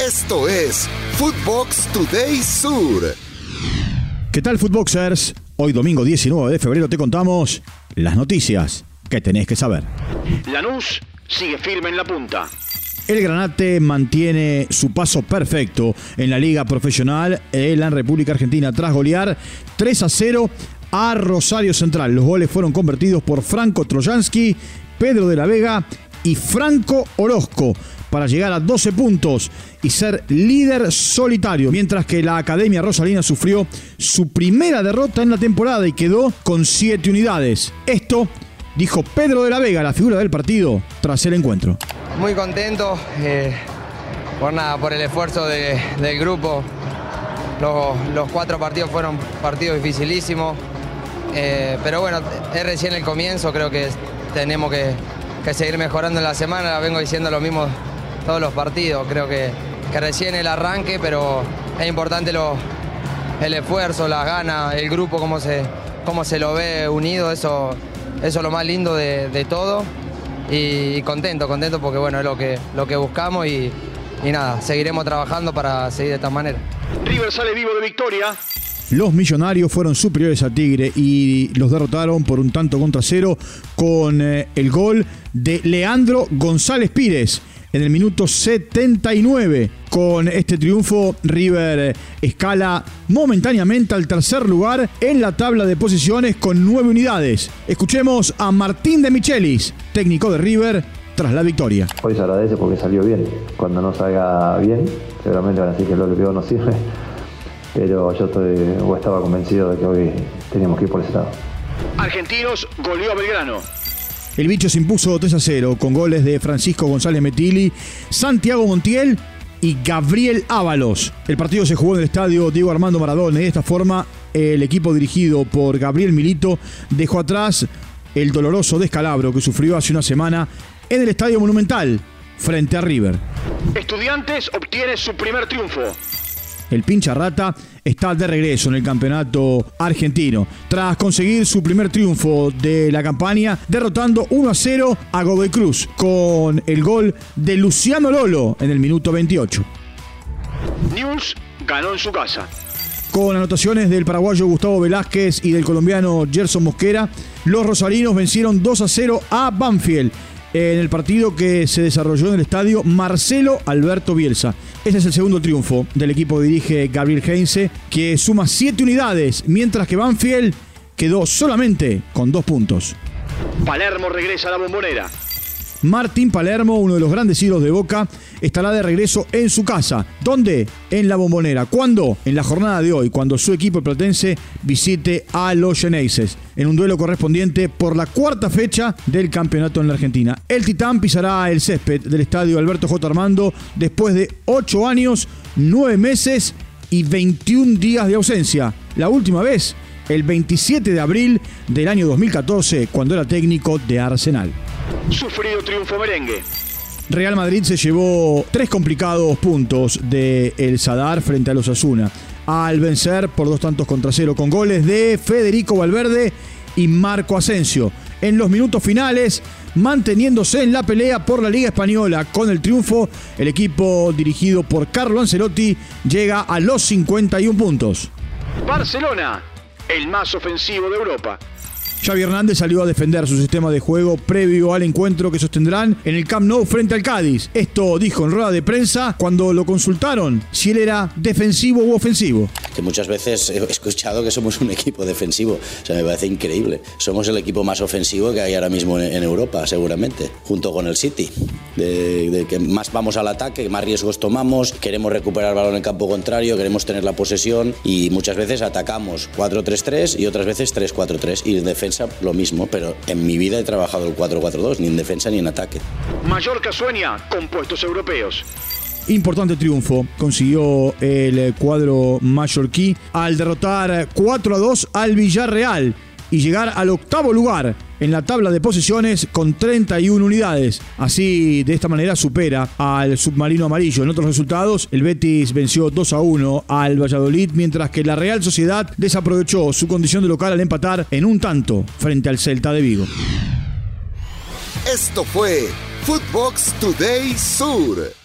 Esto es Footbox Today Sur. ¿Qué tal, Footboxers? Hoy, domingo 19 de febrero, te contamos las noticias que tenés que saber. Lanús sigue firme en la punta. El Granate mantiene su paso perfecto en la Liga Profesional en la República Argentina tras golear 3 a 0 a Rosario Central. Los goles fueron convertidos por Franco Trojansky, Pedro de la Vega y Franco Orozco para llegar a 12 puntos y ser líder solitario, mientras que la Academia Rosalina sufrió su primera derrota en la temporada y quedó con 7 unidades. Esto dijo Pedro de la Vega, la figura del partido, tras el encuentro. Muy contento eh, por nada, por el esfuerzo de- del grupo. Los, los cuatro partidos fueron partidos dificilísimos. Eh, pero bueno, es recién el comienzo, creo que tenemos que, que seguir mejorando en la semana. Vengo diciendo lo mismo todos los partidos. Creo que, que recién el arranque, pero es importante lo- el esfuerzo, las ganas, el grupo, cómo se, cómo se lo ve unido. Eso, eso es lo más lindo de, de todo. Y contento, contento porque bueno, es lo que, lo que buscamos y, y nada, seguiremos trabajando para seguir de esta manera. River sale vivo de victoria. Los millonarios fueron superiores a Tigre y los derrotaron por un tanto contra cero con eh, el gol de Leandro González Pires en el minuto 79. Con este triunfo, River eh, escala momentáneamente al tercer lugar en la tabla de posiciones con nueve unidades. Escuchemos a Martín de Michelis, técnico de River, tras la victoria. Hoy se agradece porque salió bien. Cuando no salga bien, seguramente van a decir que lo que peor no sirve. Pero yo estoy, o estaba convencido de que hoy teníamos que ir por ese lado. Argentinos goleó a Belgrano. El bicho se impuso 3 a 0 con goles de Francisco González Metili, Santiago Montiel y Gabriel Ábalos. El partido se jugó en el estadio Diego Armando Maradona y de esta forma el equipo dirigido por Gabriel Milito dejó atrás el doloroso descalabro que sufrió hace una semana en el Estadio Monumental frente a River. Estudiantes obtiene su primer triunfo. El pincha rata está de regreso en el campeonato argentino, tras conseguir su primer triunfo de la campaña, derrotando 1 a 0 a Godoy Cruz, con el gol de Luciano Lolo en el minuto 28. News ganó en su casa. Con anotaciones del paraguayo Gustavo Velázquez y del colombiano Gerson Mosquera, los rosarinos vencieron 2 a 0 a Banfield en el partido que se desarrolló en el estadio Marcelo Alberto Bielsa. Ese es el segundo triunfo del equipo que dirige Gabriel Heinze, que suma 7 unidades, mientras que Banfield quedó solamente con 2 puntos. Palermo regresa a la bombonera. Martín Palermo, uno de los grandes ídolos de Boca, estará de regreso en su casa. ¿Dónde? En la Bombonera. ¿Cuándo? En la jornada de hoy, cuando su equipo platense visite a los Geneises, en un duelo correspondiente por la cuarta fecha del campeonato en la Argentina. El Titán pisará el césped del estadio Alberto J. Armando después de 8 años, 9 meses y 21 días de ausencia. La última vez, el 27 de abril del año 2014, cuando era técnico de Arsenal. Sufrido triunfo merengue. Real Madrid se llevó tres complicados puntos de El Sadar frente a los Asuna al vencer por dos tantos contra cero con goles de Federico Valverde y Marco Asensio. En los minutos finales, manteniéndose en la pelea por la Liga Española con el triunfo, el equipo dirigido por Carlo Ancelotti llega a los 51 puntos. Barcelona, el más ofensivo de Europa. Xavi Hernández salió a defender su sistema de juego previo al encuentro que sostendrán en el Camp Nou frente al Cádiz. Esto dijo en rueda de prensa cuando lo consultaron si él era defensivo u ofensivo. que muchas veces he escuchado que somos un equipo defensivo. O sea, me parece increíble. Somos el equipo más ofensivo que hay ahora mismo en, Europa, seguramente, junto con el City. De, de que más vamos al ataque, más riesgos tomamos, queremos recuperar el balón en campo contrario, queremos tener la posesión y muchas veces atacamos 4-3-3 y otras veces 3-4-3. Y en defensa lo mismo, pero en mi vida he trabajado el 4-4-2, ni en defensa ni en ataque. Mallorca sueña con puestos europeos. Importante triunfo consiguió el cuadro mallorquí al derrotar 4 a 2 al Villarreal y llegar al octavo lugar en la tabla de posiciones con 31 unidades. Así, de esta manera, supera al submarino amarillo. En otros resultados, el Betis venció 2 a 1 al Valladolid, mientras que la Real Sociedad desaprovechó su condición de local al empatar en un tanto frente al Celta de Vigo. Esto fue Footbox Today Sur.